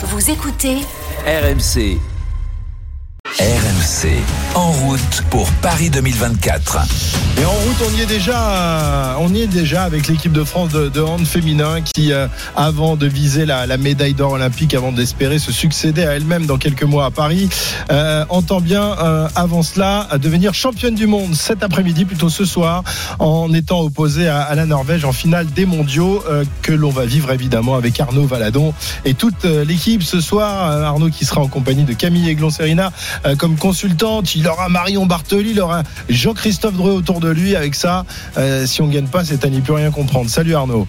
Vous écoutez RMC. RMC, en route pour Paris 2024. Et en route, on y est déjà, on y est déjà avec l'équipe de France de, hand féminin qui, euh, avant de viser la, médaille d'or olympique, avant d'espérer se succéder à elle-même dans quelques mois à Paris, euh, entend bien, euh, avant cela, devenir championne du monde cet après-midi, plutôt ce soir, en étant opposée à, la Norvège en finale des mondiaux euh, que l'on va vivre évidemment avec Arnaud Valadon et toute euh, l'équipe ce soir. Euh, Arnaud qui sera en compagnie de Camille Eglon-Serina euh, comme consultante. Il aura Marion Bartoli, il aura Jean-Christophe Dreux autour de lui. Avec ça, euh, si on gagne pas, c'est à n'y plus rien comprendre. Salut Arnaud.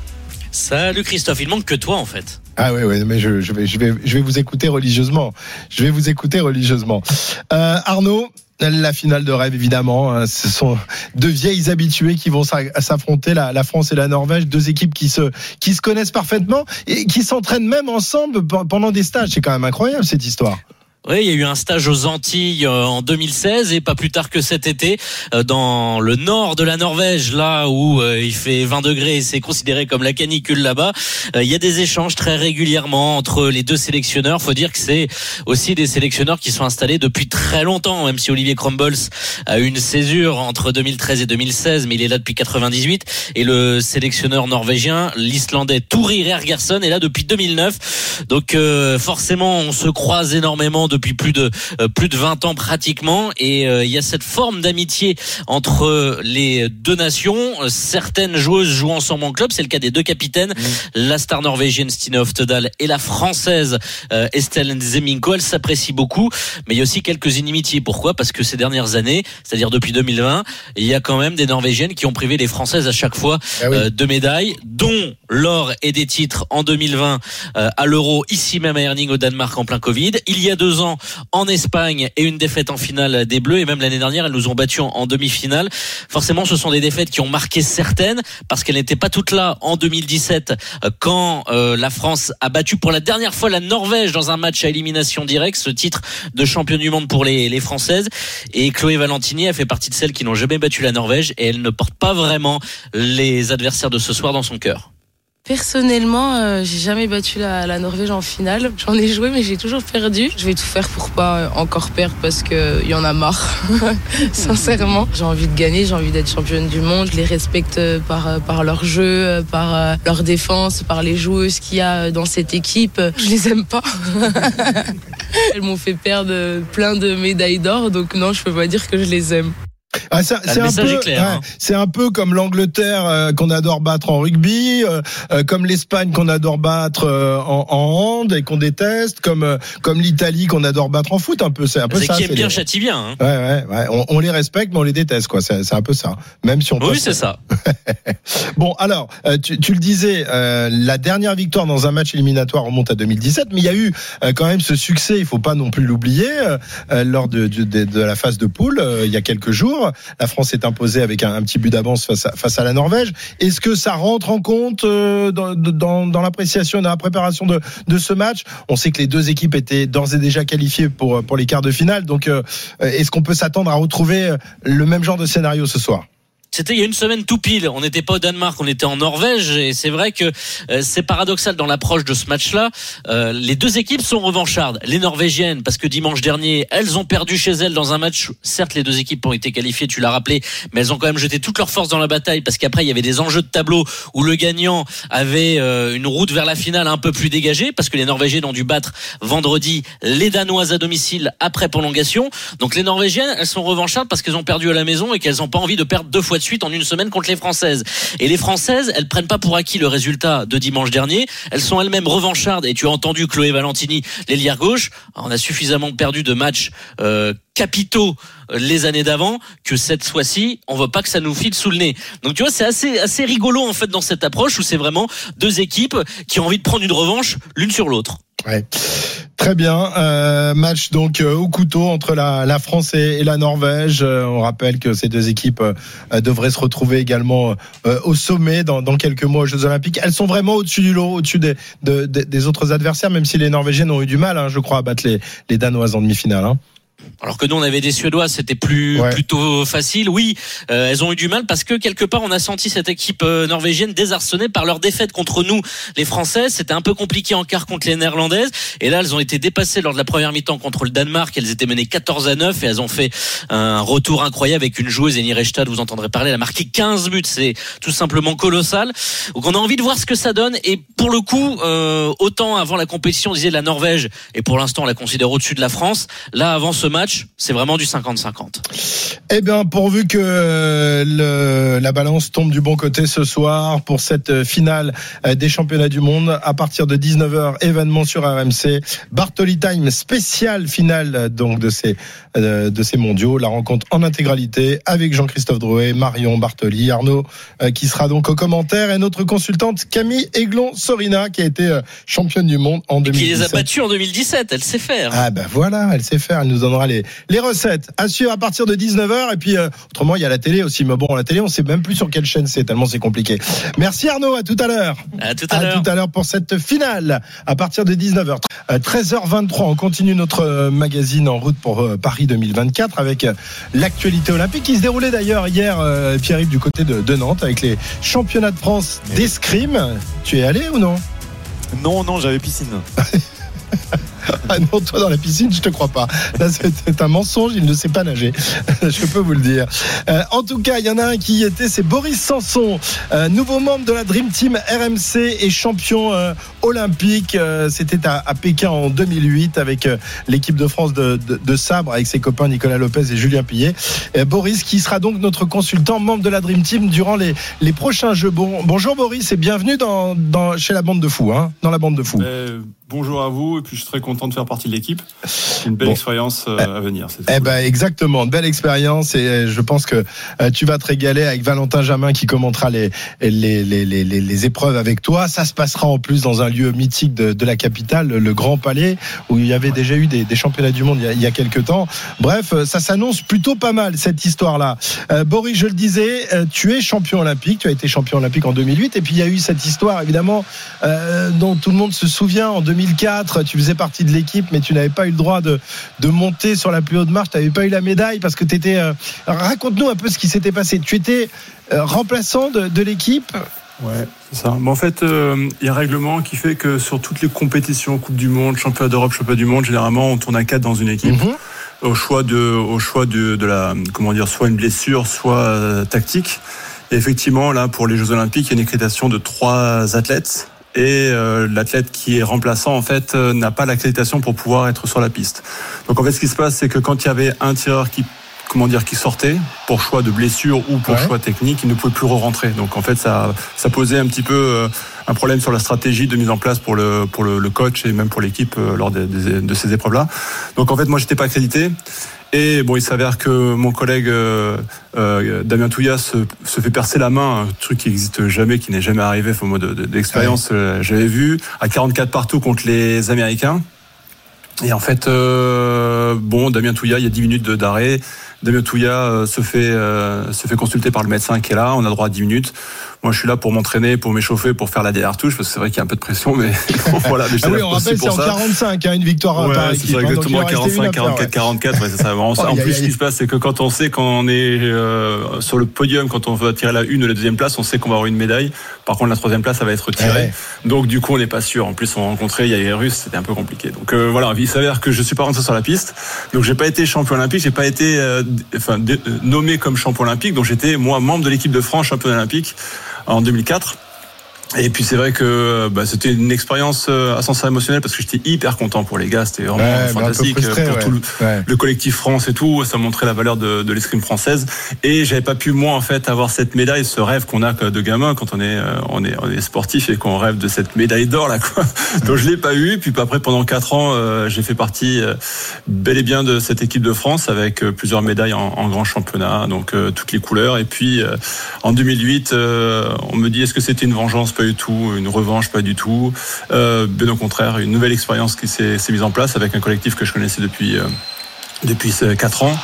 Salut Christophe, il manque que toi en fait. Ah oui, oui, mais je, je vais, je, vais, je vais vous écouter religieusement. Je vais vous écouter religieusement. Euh, Arnaud, la finale de rêve, évidemment. hein, Ce sont deux vieilles habituées qui vont s'a- s'affronter, la, France et la Norvège, deux équipes qui se, qui se connaissent parfaitement et qui s'entraînent même ensemble pe- pendant des stages. C'est quand même incroyable cette histoire. Oui, il y a eu un stage aux Antilles euh, en 2016 et pas plus tard que cet été euh, dans le nord de la Norvège, là où euh, il fait 20 degrés et c'est considéré comme la canicule là-bas. Il y a des échanges très régulièrement entre les deux sélectionneurs. Faut dire que c'est aussi des sélectionneurs qui sont installés depuis très longtemps, même si Olivier Crumbles a eu une césure entre 2013 et 2016, mais il est là depuis 98. Et le sélectionneur norvégien, l'Islandais Tourir Ergarsson, est là depuis 2009. Donc euh, forcément, on se croise énormément depuis plus de euh, plus de 20 ans pratiquement, et euh, il y a cette forme d'amitié entre les deux nations. Certaines joueuses jouent ensemble en club, c'est le cas des deux capitaines, la star norvégienne Stine Oftedal et la française euh, Estelle Zeminko. Elles s'apprécient beaucoup, mais il y a aussi quelques inimitiés. Pourquoi? Parce que ces dernières années, c'est-à-dire depuis 2020, il y a quand même des Norvégiennes qui ont privé les Françaises à chaque fois Ah oui. de médailles, dont l'or et des titres en 2020 euh, à l'Euro, ici même à Erning au Danemark en plein Covid. Il y a deux ans en Espagne et une défaite en finale des Bleus. Et même l'année dernière, elles nous ont battus en, demi-finale. Forcément, ce sont des défaites qui ont marqué certaines parce qu'elles n'étaient pas toutes là en 2017 euh, quand euh, la France a battu pour la dernière fois la Norvège dans un match à élimination directe, ce titre de champion du monde pour les, les Françaises. Et Chloé Valentini a fait partie de celles qui n'ont jamais battu la Norvège et elle ne porte pas vraiment les adversaires de ce soir dans son cœur. Personnellement, euh, j'ai jamais battu la, Norvège en finale. J'en ai joué, mais j'ai toujours perdu. Je vais tout faire pour pas euh, encore perdre parce que y en a marre. Sincèrement, j'ai envie de gagner, j'ai envie d'être championne du monde. Je les respecte euh, par euh, par leur jeu, euh, par euh, leur défense, par les joueuses qu'il y a euh, dans cette équipe. Je les aime pas. Elles m'ont fait perdre euh, plein de médailles d'or, donc non, je peux pas dire que je les aime. Ah, le c'est un ouais, hein. c'est un peu comme l'Angleterre euh, qu'on adore battre en rugby, euh, euh, comme l'Espagne qu'on adore battre euh, en, en hand et qu'on déteste, comme euh, comme l'Italie qu'on adore battre en foot. Un peu, c'est un peu C'est ça. qui aime c'est bien les- châtie bien. Hein. Ouais, ouais, ouais. On, on les respecte, mais on les déteste, quoi. C'est c'est un peu ça. Même si on. Oui, c'est ça. Bon, alors, euh, tu, tu le disais, euh, la dernière victoire dans un match éliminatoire remonte à 2017, mais il y a eu euh, quand même ce succès, il faut pas non plus l'oublier, lors de, de, de- de la phase de poule, euh, il y a quelques jours. La France est imposée avec un, petit but d'avance face à, la Norvège. Est-ce que ça rentre en compte euh, dans, dans, dans l'appréciation, dans la préparation de, ce match? On sait que les deux équipes étaient d'ores et déjà qualifiées pour, pour les quarts de finale, donc euh, est-ce qu'on peut s'attendre à retrouver euh, le même genre de scénario ce soir? C'était il y a une semaine tout pile. On n'était pas au Danemark, on était en Norvège. Et c'est vrai que euh, c'est paradoxal dans l'approche de ce match-là. Euh, les deux équipes sont revanchardes. Les Norvégiennes, parce que dimanche dernier, elles ont perdu chez elles dans un match. Certes, les deux équipes ont été qualifiées, tu l'as rappelé, mais elles ont quand même jeté toute leur force dans la bataille parce qu'après, il y avait des enjeux de tableau où le gagnant avait euh, une route vers la finale un peu plus dégagée parce que les Norvégiennes ont dû battre vendredi les Danoises à domicile après prolongation. Donc les Norvégiennes, elles sont revanchardes parce qu'elles ont perdu à la maison et qu'elles n'ont pas envie de perdre deux fois de suite en une semaine contre les Françaises. Et les Françaises, elles prennent pas pour acquis le résultat de dimanche dernier. Elles sont elles-mêmes revanchardes. Et tu as entendu Chloé Valentini, l'ailière gauche. On a suffisamment perdu de matchs euh, capitaux euh, les années d'avant que cette fois-ci, on veut pas que ça nous file sous le nez. Donc tu vois, c'est assez assez rigolo en fait dans cette approche où c'est vraiment deux équipes qui ont envie de prendre une revanche l'une sur l'autre. Ouais. Très bien. Euh, match donc euh, au couteau entre la, la France et, la Norvège. Euh, on rappelle que ces deux équipes euh, devraient se retrouver également au sommet dans, quelques mois aux Jeux Olympiques. Elles sont vraiment au-dessus du lot, au-dessus des, de- des- des autres adversaires, même si les Norvégiennes ont eu du mal, hein, je crois, à battre les, les Danoises en demi-finale. hein. Alors que nous on avait des Suédois, c'était plus Ouais. plutôt facile. Oui, euh, elles ont eu du mal parce que quelque part on a senti cette équipe euh, norvégienne désarçonnée par leur défaite contre nous, les Françaises. C'était un peu compliqué en quart contre les Néerlandaises. Et là, elles ont été dépassées lors de la première mi-temps contre le Danemark. Elles étaient menées 14 à 9 et elles ont fait un retour incroyable avec une joueuse, Eni Restad, vous entendrez parler. Elle a marqué 15 buts. C'est tout simplement colossal. Donc on a envie de voir ce que ça donne. Et pour le coup, euh, autant avant la compétition, on disait la Norvège, et pour l'instant on la considère au-dessus de la France. Là, avant ce match, c'est vraiment du 50-50. Eh bien, pourvu que euh, le- la balance tombe du bon côté ce soir pour cette euh, finale euh, des championnats du monde à partir de 19h, événement sur RMC. Bartoli Time spécial finale donc de ces de ces mondiaux, la rencontre en intégralité avec Jean-Christophe Drouet, Marion Bartoli, Arnaud qui sera donc au commentaire et notre consultante Camille Aiglon Sorina qui a été championne du monde en Qui les a 2017. battus en 2017. Elle sait faire. Ah ben voilà, elle sait faire, elle nous donnera les, les recettes à suivre à partir de 19h et puis euh, autrement il y a la télé aussi mais bon la télé on sait même plus sur quelle chaîne c'est tellement c'est compliqué. Merci Arnaud, à tout à l'heure. À tout à À l'heure. tout à l'heure pour cette finale à partir de 19h. Euh, 13h23, on continue notre euh, magazine en route pour euh, Paris 2024 avec l'actualité olympique qui se déroulait d'ailleurs hier euh, Pierre-Yves du côté de, de Nantes avec les championnats de France d'escrime. Tu es allé ou non? Non, non, j'avais piscine. Ah non, toi dans la piscine, je te crois pas. Là, c'est un mensonge, il ne sait pas nager. je peux vous le dire. Euh, en tout cas, il y en a un qui y était, c'est Boris Sanson, euh, nouveau membre de la Dream Team RMC et champion euh, olympique. Euh, C'était à, à Pékin en 2008 avec euh, l'équipe de France de, de- de sabre, avec ses copains Nicolas Lopez et Julien Pillet. Euh, Boris qui sera donc notre consultant, membre de la Dream Team durant les, les prochains Jeux. Bon, bonjour Boris et bienvenue dans, dans, chez la bande de fous, hein, dans la bande de fous. Bonjour à vous, et puis je suis très content de faire partie de l'équipe. C'est une belle Bon. expérience euh, à venir. c'est Eh cool. ben exactement, belle expérience et euh, je pense que euh, tu vas te régaler avec Valentin Jamin qui commentera les les, les, les, les, les épreuves avec toi. Ça se passera en plus dans un lieu mythique de, de la capitale, le Grand Palais, où il y avait déjà eu des, des championnats du monde il y a, il y a quelques temps. Bref, ça s'annonce plutôt pas mal cette histoire-là. Euh, Boris, je le disais, tu es champion olympique, tu as été champion olympique en 2008 et puis il y a eu cette histoire évidemment dont tout le monde se souvient en 2004. Tu faisais partie de l'équipe, mais tu n'avais pas eu le droit de de monter sur la plus haute marche. Tu n'avais pas eu la médaille parce que tu étais. euh, Raconte-nous un peu ce qui s'était passé. Tu étais euh, remplaçant de, de l'équipe? Ouais, c'est ça. Mais en fait, euh, il y a un règlement qui fait que sur toutes les compétitions, Coupe du Monde, Championnat d'Europe, Championnat du Monde, généralement, on tourne à 4 dans une équipe. Mhm. Au choix de, au choix de, de la, comment dire, soit une blessure, soit tactique. Et effectivement, là, pour les Jeux Olympiques, il y a une accréditation de trois athlètes. Et euh, l'athlète qui est remplaçant, en fait, euh, n'a pas l'accréditation pour pouvoir être sur la piste. Donc, en fait, ce qui se passe, c'est que quand il y avait un tireur qui comment dire qui sortait pour choix de blessure ou pour Ouais. choix technique, il ne pouvait plus re-rentrer. Donc en fait ça ça posait un petit peu euh, un problème sur la stratégie de mise en place pour le pour le, le coach et même pour l'équipe euh, lors des- de ces épreuves là. Donc en fait moi j'étais pas accrédité. Et bon, il s'avère que mon collègue euh, euh, Damien Touillat se, se fait percer la main, un truc qui n'existe jamais, qui n'est jamais arrivé, au mode de- d'expérience, euh, j'avais vu, à 44 partout contre les Américains. Et en fait, euh, bon, Damien Touillat, il y a 10 minutes de- d'arrêt. Damien Touillat euh, se fait euh, se fait consulter par le médecin qui est là. On a droit à 10 minutes. Moi, je suis là pour m'entraîner, pour m'échauffer, pour faire la dernière touche, parce que c'est vrai qu'il y a un peu de pression, mais voilà. Mais Ah oui, on rappelle, c'est en ça. 45, hein, une victoire Ouais, par c'est équipe. ça, hein, donc exactement, il en restait une 45, à faire, 44, ouais. 44, ouais, c'est ça. En, plus, ce qui se passe, c'est que quand on sait qu'on est euh, sur le podium, quand on va tirer la une ou la deuxième place, on sait qu'on va avoir une médaille. Par contre, la troisième place, ça va être tirée. Ouais. Donc, du coup, on n'est pas sûr. En plus, on rencontrait, il y a les Russes, c'était un peu compliqué. Donc, euh, voilà, il s'avère que je suis pas rentré sur la piste. Donc, j'ai pas été champion olympique, j'ai pas été euh, euh, nommé comme champion olympique. Donc, j'étais, moi, membre de l'équipe de France champion olympique en 2004. Et puis c'est vrai que bah, c'était une expérience euh, à sens émotionnel parce que j'étais hyper content pour les gars, c'était vraiment Ouais, fantastique frustré, pour ouais. tout le, Ouais. le collectif France et tout, ça montrait la valeur de, de l'escrime française. Et j'avais pas pu moi en fait avoir cette médaille, ce rêve qu'on a de gamin quand on est euh, on est on est sportif et qu'on rêve de cette médaille d'or là quoi. Donc je l'ai pas eu. Puis après pendant quatre ans, euh, j'ai fait partie euh, bel et bien de cette équipe de France avec euh, plusieurs médailles en, en grand championnat, donc euh, toutes les couleurs. Et puis euh, en 2008, euh, on me dit est-ce que c'était une vengeance Pas du tout. Une revanche Pas du tout. Euh, bien au contraire, une nouvelle expérience qui s'est mise en place avec un collectif que je connaissais depuis euh, depuis 4 ans.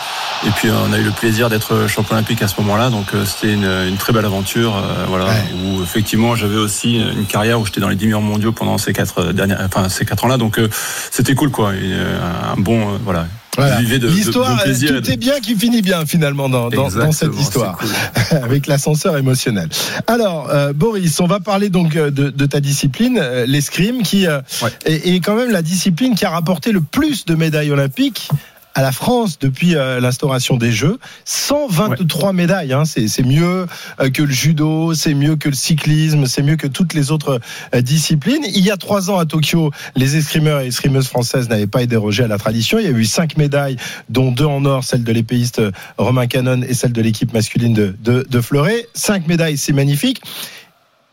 Et puis on a eu le plaisir d'être champion olympique à ce moment-là, donc euh, c'était une, une très belle aventure, euh, voilà, Ouais. où effectivement j'avais aussi une carrière où j'étais dans les 10 meilleurs mondiaux pendant ces quatre dernières, enfin ces quatre ans-là, donc euh, c'était cool quoi, Et, euh, un bon, euh, voilà, Voilà. L'histoire, plaisir. et tout est bien qui finit bien finalement dans, dans, dans cette histoire. cool. avec l'ascenseur émotionnel. Alors, euh, Boris, on va parler donc euh, de, de ta discipline, euh, l'escrime, qui euh, Ouais. est, est quand même la discipline qui a rapporté le plus de médailles olympiques à la France depuis euh, l'instauration des Jeux. 123 médailles, hein, c'est mieux euh, que le judo, c'est mieux que le cyclisme, c'est mieux que toutes les autres euh, disciplines. Il y a trois ans à Tokyo, les escrimeurs et escrimeuses françaises n'avaient pas dérogé à la tradition. Il y a eu cinq médailles, dont deux en or, celle de l'épéiste Romain Canon et celle de l'équipe masculine de, de, de Fleuret. Cinq médailles, c'est magnifique.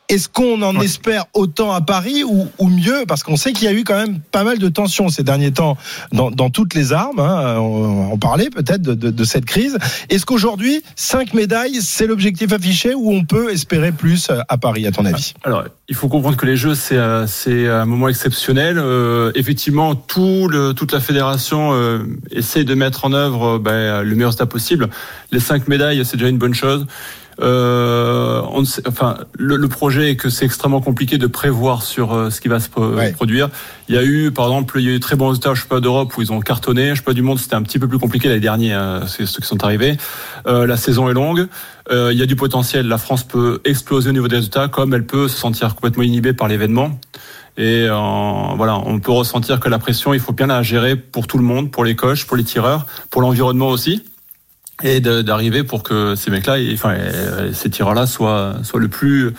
Est-ce qu'on en Ouais. espère autant à Paris ou, ou mieux? Parce qu'on sait qu'il y a eu quand même pas mal de tensions ces derniers temps dans, dans toutes les armes. hein. On, on parlait peut-être de, de- de cette crise. Est-ce qu'aujourd'hui, cinq médailles, c'est l'objectif affiché ou on peut espérer plus euh, à Paris, à ton avis? Alors, il faut comprendre que les Jeux, c'est euh, un moment exceptionnel. Euh, effectivement, tout le, toute la fédération euh, essaye de mettre en œuvre euh, ben, le meilleur résultat possible. Les cinq médailles, c'est déjà une bonne chose. Euh, on sait- enfin, le, le projet est que c'est extrêmement compliqué de prévoir sur euh, ce qui va se pro- Ouais. produire. Il y a eu, par exemple, il y a eu très bons résultats, je sais pas d'Europe où ils ont cartonné. Je sais pas du monde, c'était un petit peu plus compliqué l'année dernière. euh, c'est ceux qui sont arrivés. Euh, la saison est longue. Euh, il y a du potentiel. La France peut exploser au niveau des résultats, comme elle peut se sentir complètement inhibée par l'événement. Et euh, voilà, on peut ressentir que la pression, il faut bien la gérer pour tout le monde, pour les coachs, pour les tireurs, pour l'environnement aussi, et d'arriver pour que ces mecs-là, enfin euh, ces tireurs-là, soient soient le plus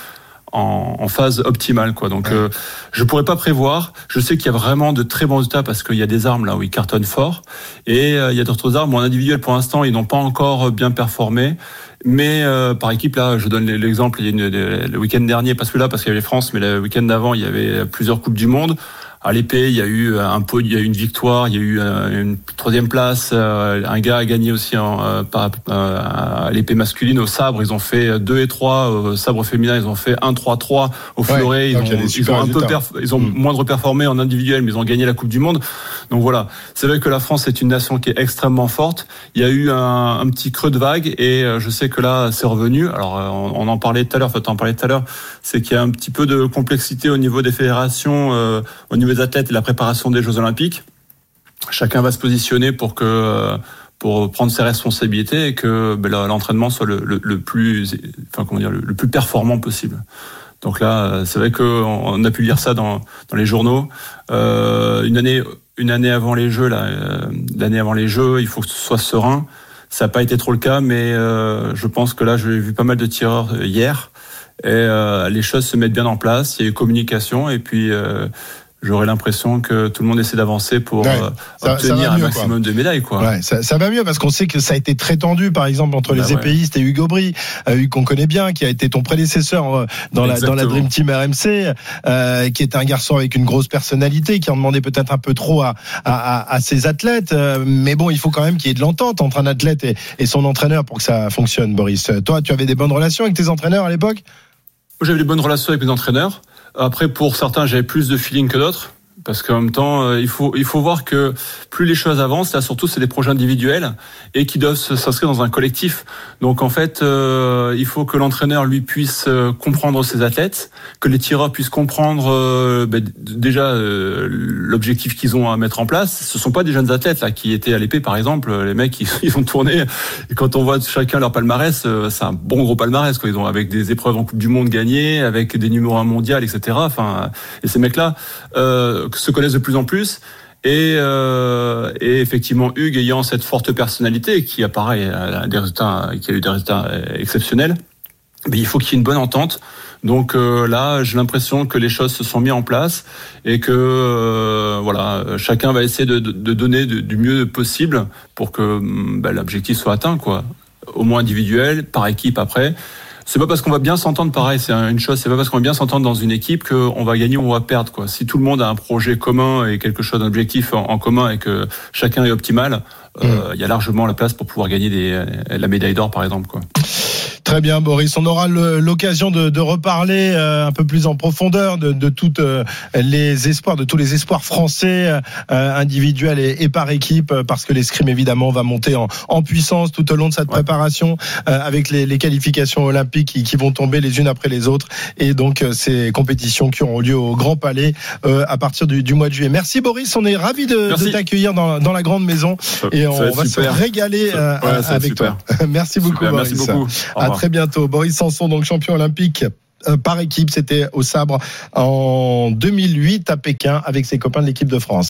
en, en phase optimale, quoi. Donc, euh, je pourrais pas prévoir. Je sais qu'il y a vraiment de très bons résultats parce qu'il y a des armes là où ils cartonnent fort, et euh, il y a d'autres armes où en individuel, pour l'instant, ils n'ont pas encore bien performé. Mais euh, par équipe, là, je donne l'exemple, il y a une, le week-end dernier, pas celui-là parce qu'il y avait France, mais le week-end d'avant, il y avait plusieurs Coupes du Monde. À l'épée, il y a eu un pot, il y a eu une victoire, il y a eu euh, une troisième place. euh, Un gars a gagné aussi en, euh, à l'épée masculine. Au sabre, ils ont fait 2 et 3. Au sabre féminin, ils ont fait 1, 3, 3. Au fleuret, ils, ont, ils ont un peu ils ont Mm. moindre performé en individuel, mais ils ont gagné la Coupe du Monde. Donc voilà, c'est vrai que la France est une nation qui est extrêmement forte. Il y a eu un, un petit creux de vague et je sais que là, c'est revenu. Alors, euh, on, en parlait tout à l'heure, t'en parlais tout à l'heure, c'est qu'il y a un petit peu de complexité au niveau des fédérations, euh, au niveau des athlètes et la préparation des Jeux Olympiques. Chacun va se positionner pour que euh, pour prendre ses responsabilités et que ben, l'entraînement soit le, plus, enfin comment dire, le, plus performant possible. Donc là, c'est vrai qu'on on a pu lire ça dans, les journaux. Une année, une année avant les Jeux, là, l'année avant les Jeux, il faut que ce soit serein. Ça n'a pas été trop le cas, mais euh, je pense que là, j'ai vu pas mal de tireurs euh, hier et euh, les choses se mettent bien en place. Il y a eu communication et puis euh, j'aurais l'impression que tout le monde essaie d'avancer pour Ouais, euh, ça- obtenir un mieux, maximum de médailles, quoi. Ouais, ça, ça va mieux parce qu'on sait que ça a été très tendu, par exemple, entre Bah les ouais. épéistes et Hugo Bry, euh, qu'on connaît bien, qui a été ton prédécesseur euh, dans la, dans la. Dream Team RMC, euh, qui est un garçon avec une grosse personnalité, qui en demandait peut-être un peu trop à, à, à- à ses athlètes. euh, mais bon, il faut quand même qu'il y ait de l'entente entre un athlète et, et son entraîneur pour que ça fonctionne, Boris. Toi, tu avais des bonnes relations avec tes entraîneurs à l'époque? J'avais des bonnes relations avec mes entraîneurs. Après, pour certains, j'avais plus de feeling que d'autres. Parce qu'en même temps, euh, il faut il faut voir que plus les choses avancent, là surtout c'est des projets individuels et qui doivent s'inscrire dans un collectif. Donc en fait, euh, il faut que l'entraîneur lui puisse euh, comprendre ses athlètes, que les tireurs puissent comprendre euh, ben, déjà euh, l'objectif qu'ils ont à mettre en place. Ce sont pas des jeunes athlètes là qui étaient à l'épée par exemple. Les mecs ils, ils ont tourné et quand on voit chacun leur palmarès, euh, c'est un bon gros palmarès quoi. Ils ont avec des épreuves en Coupe du Monde gagnées, avec des numéros 1 mondial, etc. Enfin, et ces mecs-là euh, se connaissent de plus en plus. Et, euh, et effectivement, Hugues ayant cette forte personnalité qui apparaît a des résultats, qui a eu des résultats euh, exceptionnels, mais il faut qu'il y ait une bonne entente. Donc euh, là, j'ai l'impression que les choses se sont mises en place et que euh, voilà, chacun va essayer de, de- donner de- du mieux possible pour que bah, l'objectif soit atteint, quoi. Au moins individuel, par équipe après. C'est pas parce qu'on va bien s'entendre, pareil, c'est une chose. C'est pas parce qu'on va bien s'entendre dans une équipe qu'on va gagner ou on va perdre, quoi. Si tout le monde a un projet commun et quelque chose d'objectif en, en commun et que chacun est optimal, euh, il y a largement la place pour pouvoir gagner des, la médaille d'or, par exemple, quoi. Très bien, Boris. On aura l'occasion de, de, reparler euh, un peu plus en profondeur de, de toutes euh, les espoirs, de tous les espoirs français, euh, individuels et, et, par équipe, parce que l'escrime évidemment va monter en, en, puissance tout au long de cette ouais. préparation, avec les, les, qualifications olympiques qui, qui, vont tomber les unes après les autres, et donc ces compétitions qui auront lieu au Grand Palais à partir du, du, mois de juillet. Merci Boris, on est ravi de, de t'accueillir dans, dans, la grande maison, et on va super. se régaler avec toi. Merci beaucoup, super. Boris. Merci beaucoup. Très bientôt. Boris Sanson, donc champion olympique euh, par équipe, c'était au sabre en 2008 à Pékin avec ses copains de l'équipe de France.